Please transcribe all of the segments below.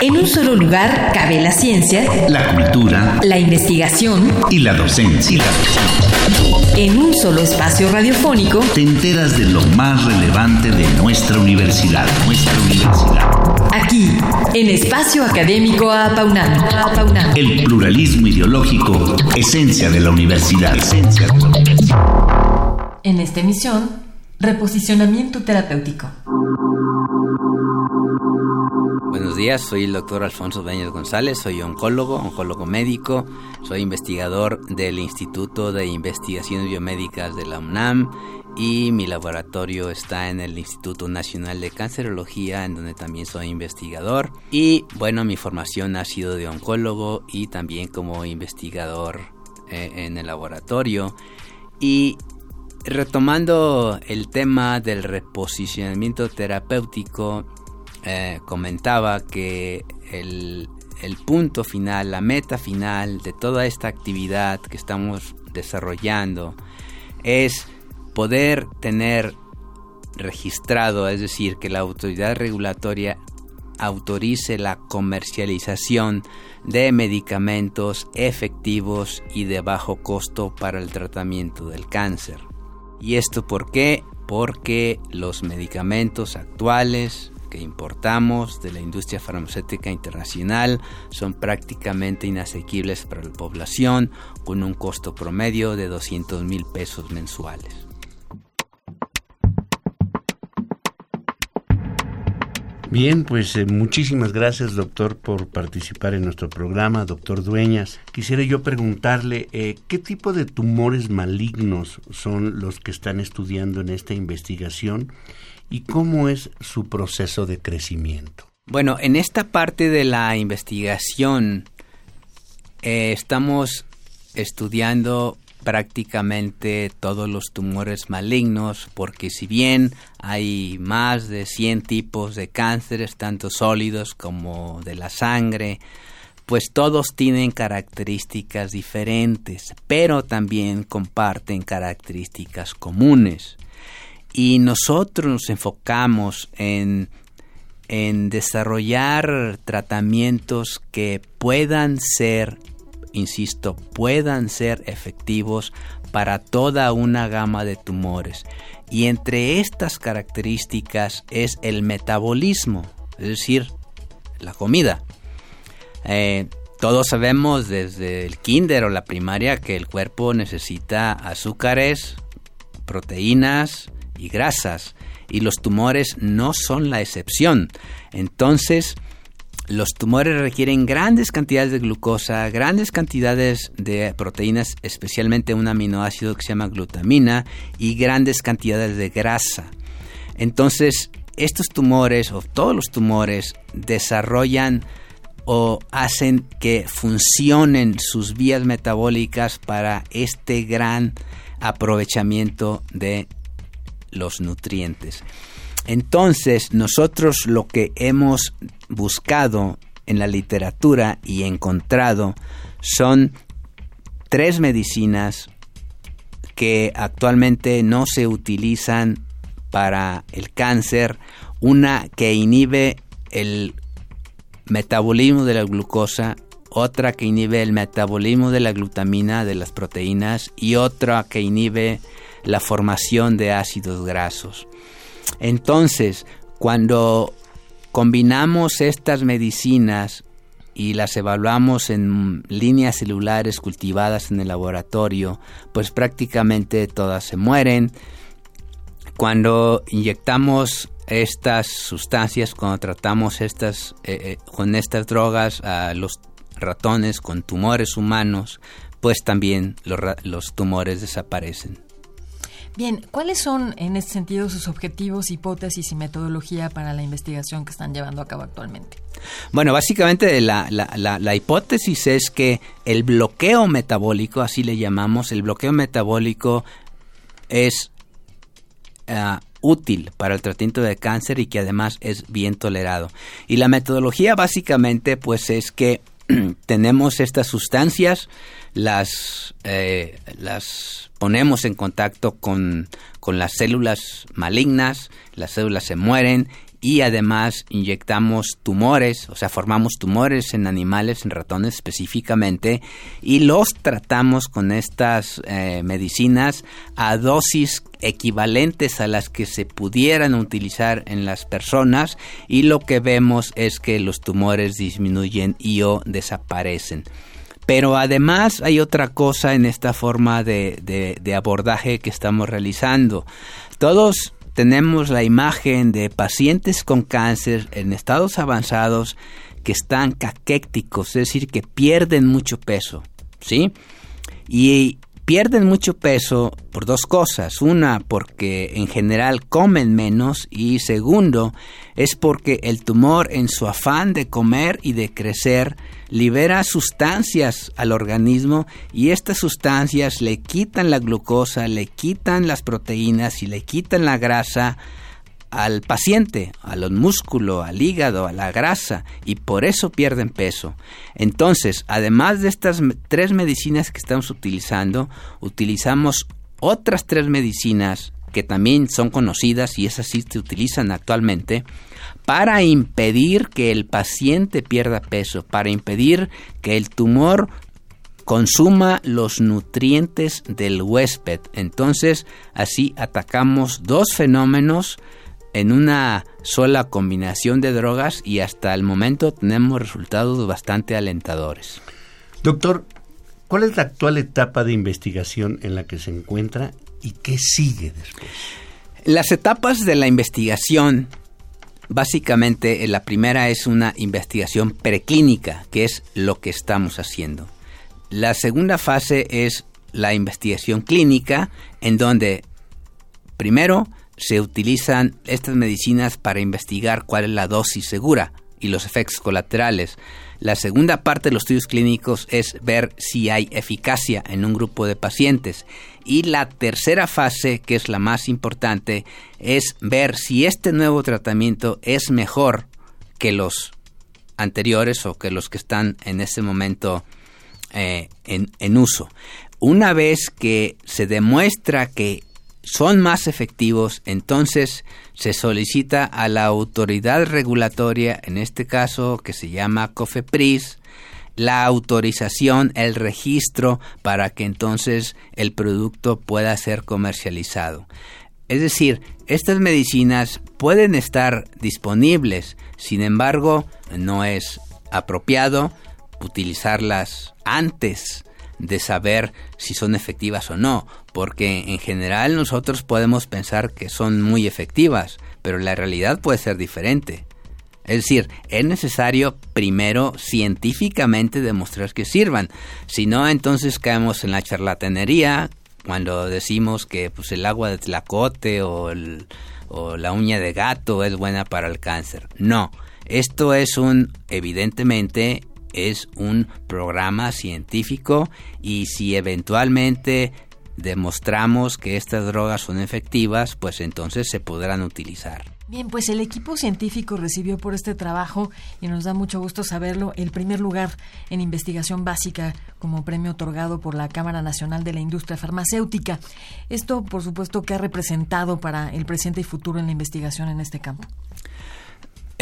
En un solo lugar cabe la ciencia, la cultura, la investigación y la docencia. En un solo espacio radiofónico te enteras de lo más relevante de nuestra universidad, nuestra universidad. Aquí, en Espacio Académico Apaunam. El pluralismo ideológico, esencia de la universidad. Esencia de la universidad. En esta emisión, reposicionamiento terapéutico. Días, soy el doctor Alfonso Beñez González, soy oncólogo, oncólogo médico, soy investigador del Instituto de Investigaciones Biomédicas de la UNAM y mi laboratorio está en el Instituto Nacional de Cancerología, en donde también soy investigador. Y bueno, mi formación ha sido de oncólogo y también como investigador eh, en el laboratorio. Y retomando el tema del reposicionamiento terapéutico, eh, comentaba que el, el punto final, la meta final de toda esta actividad que estamos desarrollando es poder tener registrado, es decir, que la autoridad regulatoria autorice la comercialización de medicamentos efectivos y de bajo costo para el tratamiento del cáncer. ¿Y esto por qué? Porque los medicamentos actuales que importamos de la industria farmacéutica internacional son prácticamente inasequibles para la población con un costo promedio de 200 mil pesos mensuales. Bien, pues eh, muchísimas gracias doctor por participar en nuestro programa, doctor Dueñas. Quisiera yo preguntarle eh, qué tipo de tumores malignos son los que están estudiando en esta investigación y cómo es su proceso de crecimiento. Bueno, en esta parte de la investigación eh, estamos estudiando prácticamente todos los tumores malignos, porque si bien hay más de 100 tipos de cánceres, tanto sólidos como de la sangre, pues todos tienen características diferentes, pero también comparten características comunes. Y nosotros nos enfocamos en, en desarrollar tratamientos que puedan ser, insisto, puedan ser efectivos para toda una gama de tumores. Y entre estas características es el metabolismo, es decir, la comida. Eh, todos sabemos desde el kinder o la primaria que el cuerpo necesita azúcares, proteínas, y grasas, y los tumores no son la excepción. Entonces, los tumores requieren grandes cantidades de glucosa, grandes cantidades de proteínas, especialmente un aminoácido que se llama glutamina, y grandes cantidades de grasa. Entonces, estos tumores, o todos los tumores, desarrollan o hacen que funcionen sus vías metabólicas para este gran aprovechamiento de los nutrientes. Entonces, nosotros lo que hemos buscado en la literatura y encontrado son tres medicinas que actualmente no se utilizan para el cáncer, una que inhibe el metabolismo de la glucosa, otra que inhibe el metabolismo de la glutamina de las proteínas y otra que inhibe la formación de ácidos grasos. Entonces, cuando combinamos estas medicinas y las evaluamos en líneas celulares cultivadas en el laboratorio, pues prácticamente todas se mueren. Cuando inyectamos estas sustancias, cuando tratamos estas, eh, eh, con estas drogas a los ratones con tumores humanos, pues también los tumores desaparecen. Bien, ¿cuáles son en ese sentido sus objetivos, hipótesis y metodología para la investigación que están llevando a cabo actualmente? Bueno, básicamente la, la, hipótesis es que el bloqueo metabólico, así le llamamos, el bloqueo metabólico es ah, útil para el tratamiento de cáncer y que además es bien tolerado. Y la metodología básicamente pues es que tenemos estas sustancias, las, eh, las ponemos en contacto con, las células malignas, las células se mueren y además inyectamos tumores, o sea, formamos tumores en animales, en ratones específicamente, y los tratamos con estas eh, medicinas a dosis equivalentes a las que se pudieran utilizar en las personas y lo que vemos es que los tumores disminuyen y o desaparecen. Pero además hay otra cosa en esta forma de, de abordaje que estamos realizando. Todos tenemos la imagen de pacientes con cáncer en estados avanzados que están caquécticos, es decir, que pierden mucho peso, ¿sí? Y pierden mucho peso por dos cosas. Una, porque en general comen menos y segundo, es porque el tumor en su afán de comer y de crecer libera sustancias al organismo y estas sustancias le quitan la glucosa, le quitan las proteínas y le quitan la grasa al paciente, a los músculos, al hígado, a la grasa, y por eso pierden peso. Entonces, además de estas tres medicinas que estamos utilizando, utilizamos otras tres medicinas que también son conocidas y esas sí se utilizan actualmente, para impedir que el paciente pierda peso, para impedir que el tumor consuma los nutrientes del huésped. Entonces, así atacamos dos fenómenos en una sola combinación de drogas y hasta el momento tenemos resultados bastante alentadores. Doctor, ¿cuál es la actual etapa de investigación en la que se encuentra y qué sigue después? Las etapas de la investigación, básicamente la primera es una investigación preclínica, que es lo que estamos haciendo. La segunda fase es la investigación clínica, en donde primero se utilizan estas medicinas para investigar cuál es la dosis segura y los efectos colaterales. La segunda parte de los estudios clínicos es ver si hay eficacia en un grupo de pacientes. Y la tercera fase, que es la más importante, es ver si este nuevo tratamiento es mejor que los anteriores o que los que están en este momento eh, en, en uso. Una vez que se demuestra que son más efectivos, entonces se solicita a la autoridad regulatoria, en este caso que se llama COFEPRIS, la autorización, el registro para que entonces el producto pueda ser comercializado. Es decir, estas medicinas pueden estar disponibles, sin embargo, no es apropiado utilizarlas antes de saber si son efectivas o no, porque en general nosotros podemos pensar que son muy efectivas, pero la realidad puede ser diferente. Es decir, es necesario primero científicamente demostrar que sirvan, si no entonces caemos en la charlatanería cuando decimos que pues, el agua de tlacote o, o la uña de gato es buena para el cáncer. No, esto es un evidentemente es un programa científico y si eventualmente demostramos que estas drogas son efectivas, pues entonces se podrán utilizar. Bien, pues el equipo científico recibió por este trabajo, y nos da mucho gusto saberlo, el primer lugar en investigación básica como premio otorgado por la Cámara Nacional de la Industria Farmacéutica. Esto, por supuesto, que ha representado para el presente y futuro en la investigación en este campo.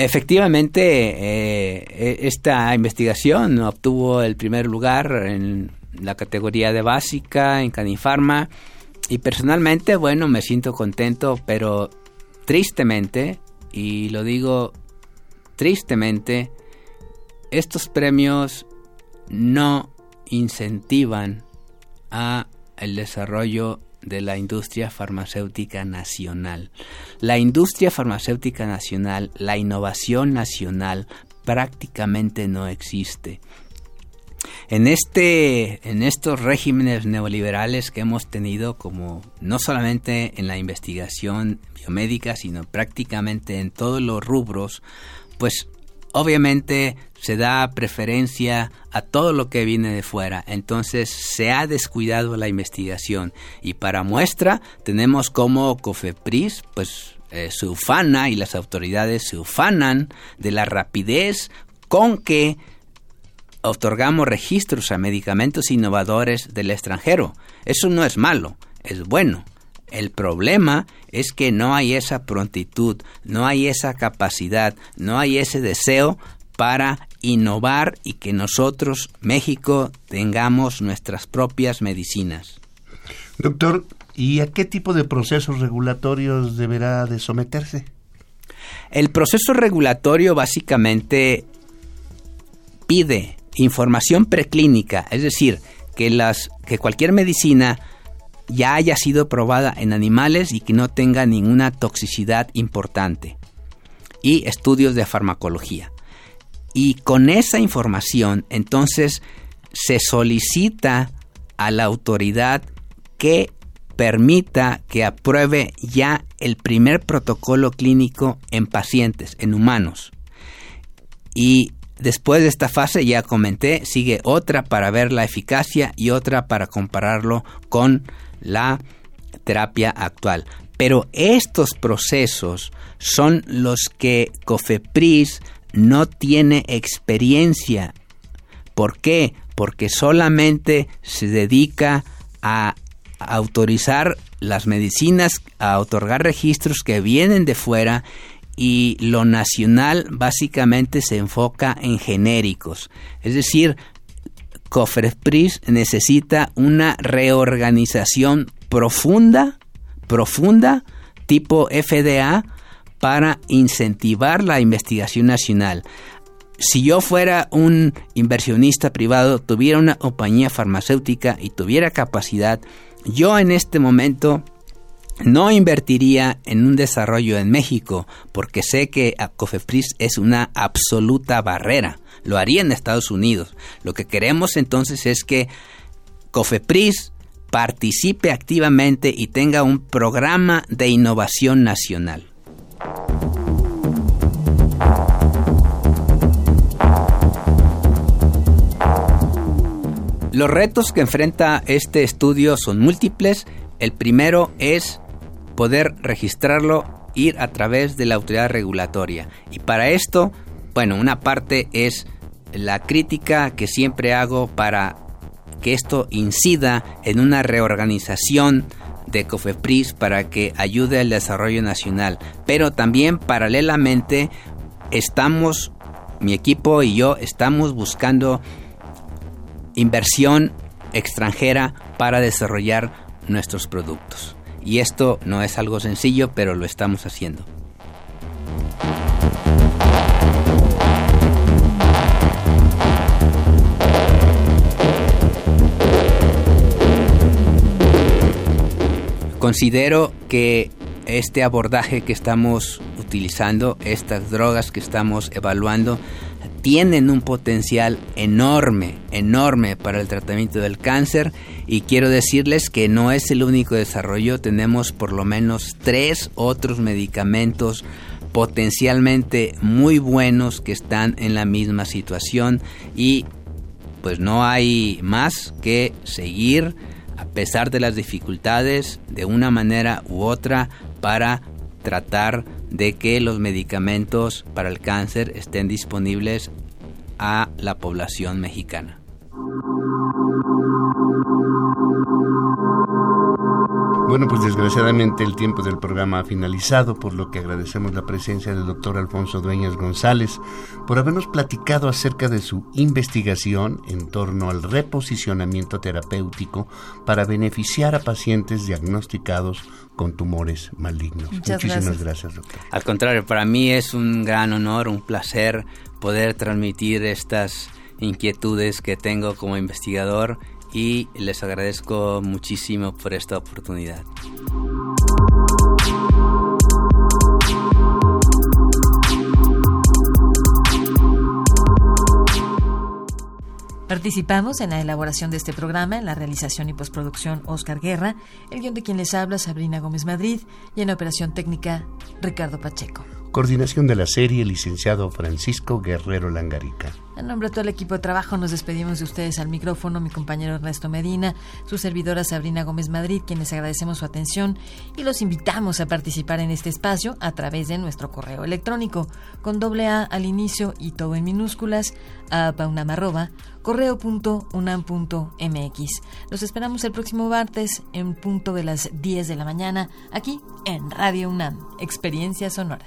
Efectivamente, eh, e, esta investigación obtuvo el primer lugar en la categoría de básica en Canifarma y personalmente, bueno, me siento contento, pero tristemente, y lo digo tristemente, estos premios no incentivan a el desarrollo de la industria farmacéutica nacional. La industria farmacéutica nacional, la innovación nacional prácticamente no existe. En este en estos regímenes neoliberales que hemos tenido como no solamente en la investigación biomédica, sino prácticamente en todos los rubros, pues obviamente se da preferencia a todo lo que viene de fuera, entonces se ha descuidado la investigación y para muestra tenemos como COFEPRIS pues eh, se ufana y las autoridades se ufanan de la rapidez con que otorgamos registros a medicamentos innovadores del extranjero. Eso no es malo, es bueno. El problema es que no hay esa prontitud, no hay esa capacidad, no hay ese deseo para innovar y que nosotros, México, tengamos nuestras propias medicinas. Doctor, ¿y a qué tipo de procesos regulatorios deberá de someterse? El proceso regulatorio básicamente pide información preclínica, es decir, que, las, que cualquier medicina ya haya sido probada en animales y que no tenga ninguna toxicidad importante. Y estudios de farmacología. Y con esa información, entonces, se solicita a la autoridad que permita que apruebe ya el primer protocolo clínico en pacientes, en humanos. Y después de esta fase, ya comenté, sigue otra para ver la eficacia y otra para compararlo con la terapia actual. Pero estos procesos son los que COFEPRIS no tiene experiencia. ¿Por qué? Porque solamente se dedica a autorizar las medicinas, a otorgar registros que vienen de fuera y lo nacional básicamente se enfoca en genéricos. Es decir, Cofrespris necesita una reorganización profunda, profunda, tipo FDA, para incentivar la investigación nacional. Si yo fuera un inversionista privado, tuviera una compañía farmacéutica y tuviera capacidad, yo en este momento no invertiría en un desarrollo en México porque sé que COFEPRIS es una absoluta barrera. Lo haría en Estados Unidos. Lo que queremos entonces es que COFEPRIS participe activamente y tenga un programa de innovación nacional. Los retos que enfrenta este estudio son múltiples. El primero es poder registrarlo, ir a través de la autoridad regulatoria. Y para esto, bueno, una parte es la crítica que siempre hago para que esto incida en una reorganización de COFEPRIS para que ayude al desarrollo nacional. Pero también paralelamente estamos, mi equipo y yo estamos buscando inversión extranjera para desarrollar nuestros productos. Y esto no es algo sencillo, pero lo estamos haciendo. Considero que este abordaje que estamos utilizando, estas drogas que estamos evaluando, tienen un potencial enorme, enorme para el tratamiento del cáncer. Y quiero decirles que no es el único desarrollo, tenemos por lo menos tres otros medicamentos potencialmente muy buenos que están en la misma situación. Y pues no hay más que seguir a pesar de las dificultades, de una manera u otra, para tratar de que los medicamentos para el cáncer estén disponibles a la población mexicana. Bueno, pues desgraciadamente el tiempo del programa ha finalizado, por lo que agradecemos la presencia del doctor Alfonso Dueñas González por habernos platicado acerca de su investigación en torno al reposicionamiento terapéutico para beneficiar a pacientes diagnosticados con tumores malignos. Muchísimas gracias. doctor. Al contrario, para mí es un gran honor, un placer poder transmitir estas inquietudes que tengo como investigador y les agradezco muchísimo por esta oportunidad. Participamos en la elaboración de este programa, en la realización y postproducción Oscar Guerra, el guion de quien les habla Sabrina Gómez Madrid y en la operación técnica Ricardo Pacheco. Coordinación de la serie, licenciado Francisco Guerrero Langarica. En nombre de todo el equipo de trabajo nos despedimos de ustedes al micrófono, mi compañero Ernesto Medina, su servidora Sabrina Gómez Madrid, quienes agradecemos su atención y los invitamos a participar en este espacio a través de nuestro correo electrónico con doble A al inicio y todo en minúsculas a paunamarroba correo.unam.mx. Los esperamos el próximo martes en punto de las 10 de la mañana aquí en Radio UNAM, Experiencia Sonora.